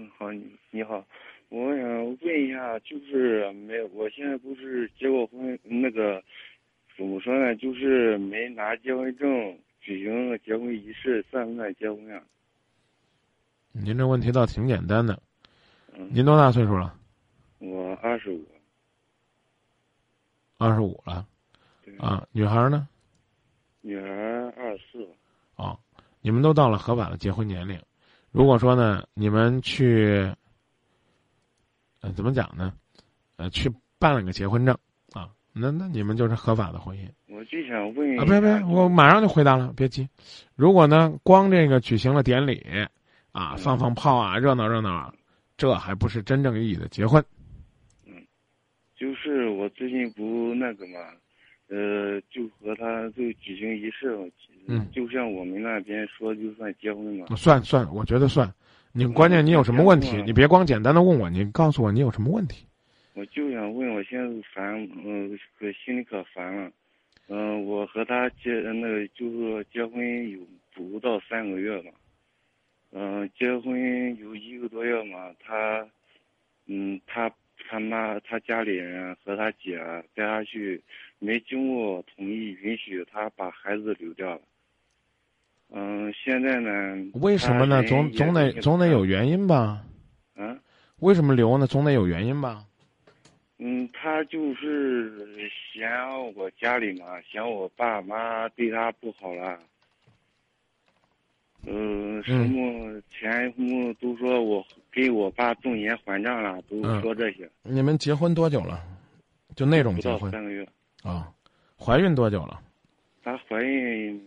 嗯，好，你你好，我想问一下，就是没，我现在不是结过婚，那个怎么说呢？就是没拿结婚证举行结婚仪式，算不算结婚呀？您这问题倒挺简单的。嗯，您多大岁数了？我二十五。二十五了。对。啊，女孩呢？女孩二十四。哦，你们都到了合法的结婚年龄。如果说呢，你们去，呃，怎么讲呢？呃，去办了个结婚证啊，那那你们就是合法的婚姻。我就想问啊，别别，我马上就回答了，别急。如果呢，光这个举行了典礼，啊，放放炮啊，热闹热闹，这还不是真正意义的结婚。嗯，就是我最近不那个嘛，呃，就和他就举行仪式。嗯，就像我们那边说，就算结婚嘛。算算，我觉得算。你关键你有什么问题？你别光简单的问我，你告诉我你有什么问题。我就想问，我现在烦，嗯，可心里可烦了。嗯，我和他结那个就是说结婚有不到三个月嘛。嗯，结婚有一个多月嘛，他，嗯，他他妈他家里人和他姐带他去，没经过同意允许，他把孩子流掉了。嗯，现在呢？为什么呢？总总得总得有原因吧？嗯。为什么留呢？总得有原因吧？嗯，他就是嫌我家里嘛，嫌我爸妈对他不好了。嗯，什么钱什么都说我给我爸重钱还账了，都说这些。你们结婚多久了？就那种结婚？三个月。啊，怀孕多久了？她怀孕。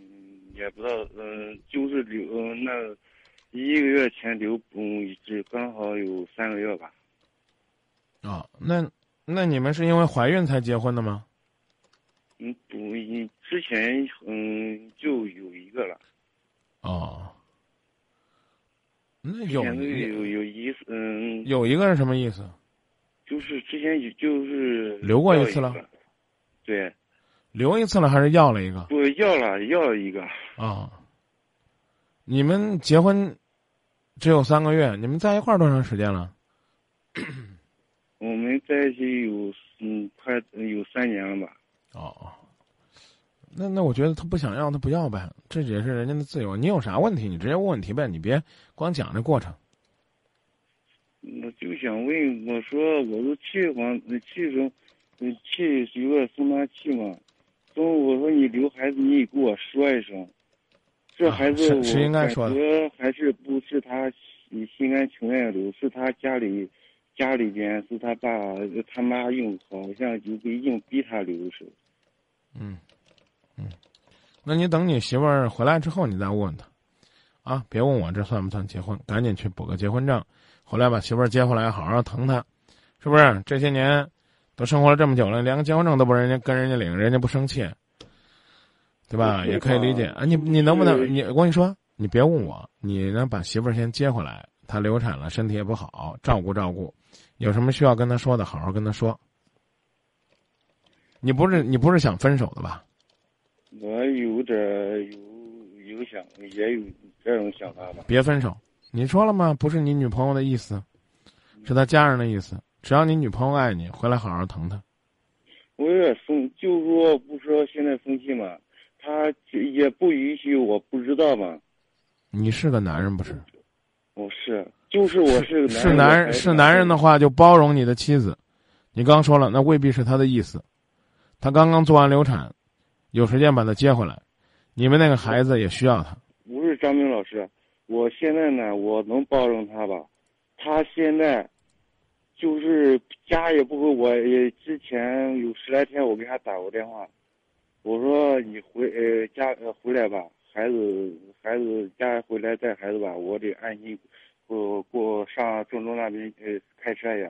也不知道，嗯，就是留，呃，那一个月前留，嗯，这刚好有三个月吧。啊，那那你们是因为怀孕才结婚的吗？嗯，不，之前嗯就有一个了。哦。那有有有意思，嗯。有一个是什么意思？就是之前就是留过一次了。对。留一次了还是要了一个？不要了，要了一个。啊，你们结婚只有三个月，你们在一块儿多长时间了？我们在一起有嗯，快有三年了吧。哦，那那我觉得他不想要，他不要呗，这也是人家的自由。你有啥问题，你直接问问题呗，你别光讲这过程。我就想问，我说我都气慌，气成，气有点生他气嘛。中午我说你留孩子，你也给我说一声。这孩子我感觉还是不是他心甘情愿留，是他家里家里边是他爸他妈硬，好像就给硬逼他留是。嗯，嗯，那你等你媳妇儿回来之后，你再问问他，啊，别问我这算不算结婚，赶紧去补个结婚证，回来把媳妇儿接回来，好好疼她，是不是？这些年。都生活了这么久了，连个结婚证都不人家跟人家领，人家不生气，对吧？也可以理解啊。你你能不能你我跟你说，你别问我，你呢把媳妇儿先接回来，她流产了，身体也不好，照顾照顾，有什么需要跟她说的，好好跟她说。你不是你不是想分手的吧？我有点有有想也有这种想法吧。别分手，你说了吗？不是你女朋友的意思，是他家人的意思。只要你女朋友爱你，回来好好疼她。我有点生，就说不说现在生气嘛，他也不允许，我不知道嘛。你是个男人不是？我是，就是我是是男人，是男人的话就包容你的妻子。你刚说了，那未必是他的意思。他刚刚做完流产，有时间把他接回来。你们那个孩子也需要他。不是张明老师，我现在呢，我能包容他吧？他现在。就是家也不回，我也之前有十来天，我给他打过电话，我说你回呃家呃回来吧，孩子孩子家回来带孩子吧，我得安心过过上郑州那边呃开车去，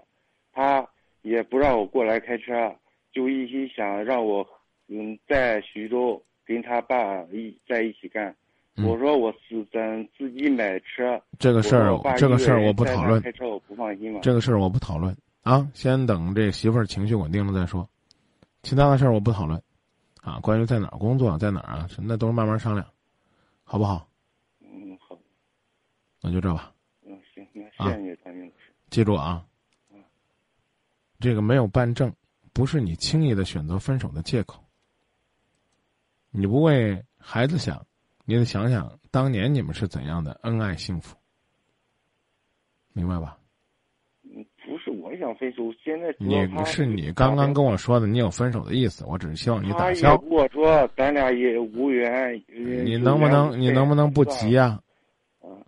他也不让我过来开车，就一心想让我嗯在徐州跟他爸一在一起干。我说我是咱自己买车，这个事儿，这个事儿我不讨论。开车我不放心嘛。这个事儿我不讨论啊，先等这媳妇儿情绪稳定了再说。其他的事儿我不讨论，啊，关于在哪儿工作，在哪儿啊，那都是慢慢商量，好不好？嗯，好。那就这吧。嗯，行，那谢谢你，张明。记住啊，这个没有办证，不是你轻易的选择分手的借口。你不为孩子想，你得想想当年你们是怎样的恩爱幸福，明白吧？嗯，不是我想分手，现在主你是你刚刚跟我说的，你有分手的意思，我只是希望你打消。跟我说咱俩也无缘。你能不能你能不能不急呀？呀、嗯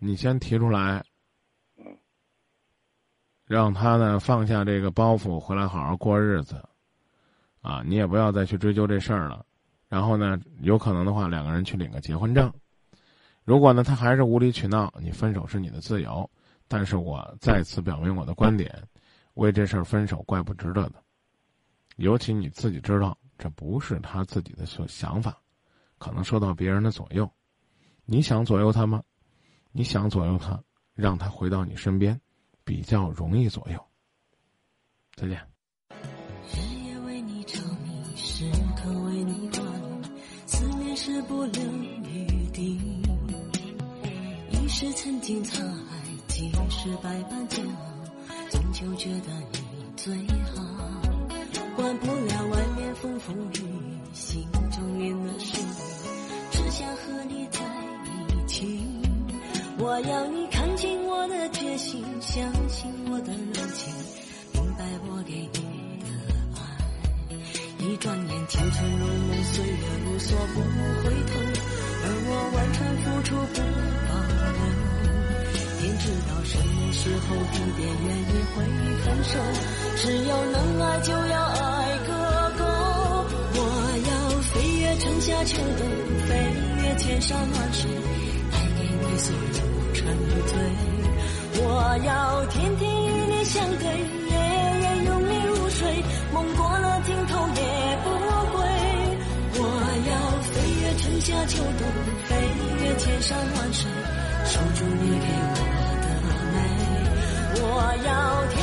你先提出来，嗯让他呢放下这个包袱，回来好好过日子，啊，你也不要再去追究这事儿了。然后呢，有可能的话，两个人去领个结婚证。如果呢他还是无理取闹，你分手是你的自由。但是我再次表明我的观点，为这事儿分手怪不值得的。尤其你自己知道，这不是他自己的所想法，可能受到别人的左右。你想左右他吗？你想左右他，让他回到你身边，比较容易左右。再见。是不留余地。一时曾经沧海，几世百般煎熬，终究觉得你最好。管不了外面风风雨雨，心中念的是你，只想和你在一起。我要你看清我的决心，相信我的柔情，明白我给你的。一转眼，青春如梦，岁月如梭，不回头。而我完全付出不保留。天知道什么时候地点愿意会分手，只要能爱就要爱个够。我要飞越春夏秋冬，飞越千山万水，带给你所有沉醉。我要天天与你相对，秋冬，飞越千山万水，守住你给我的美。我要天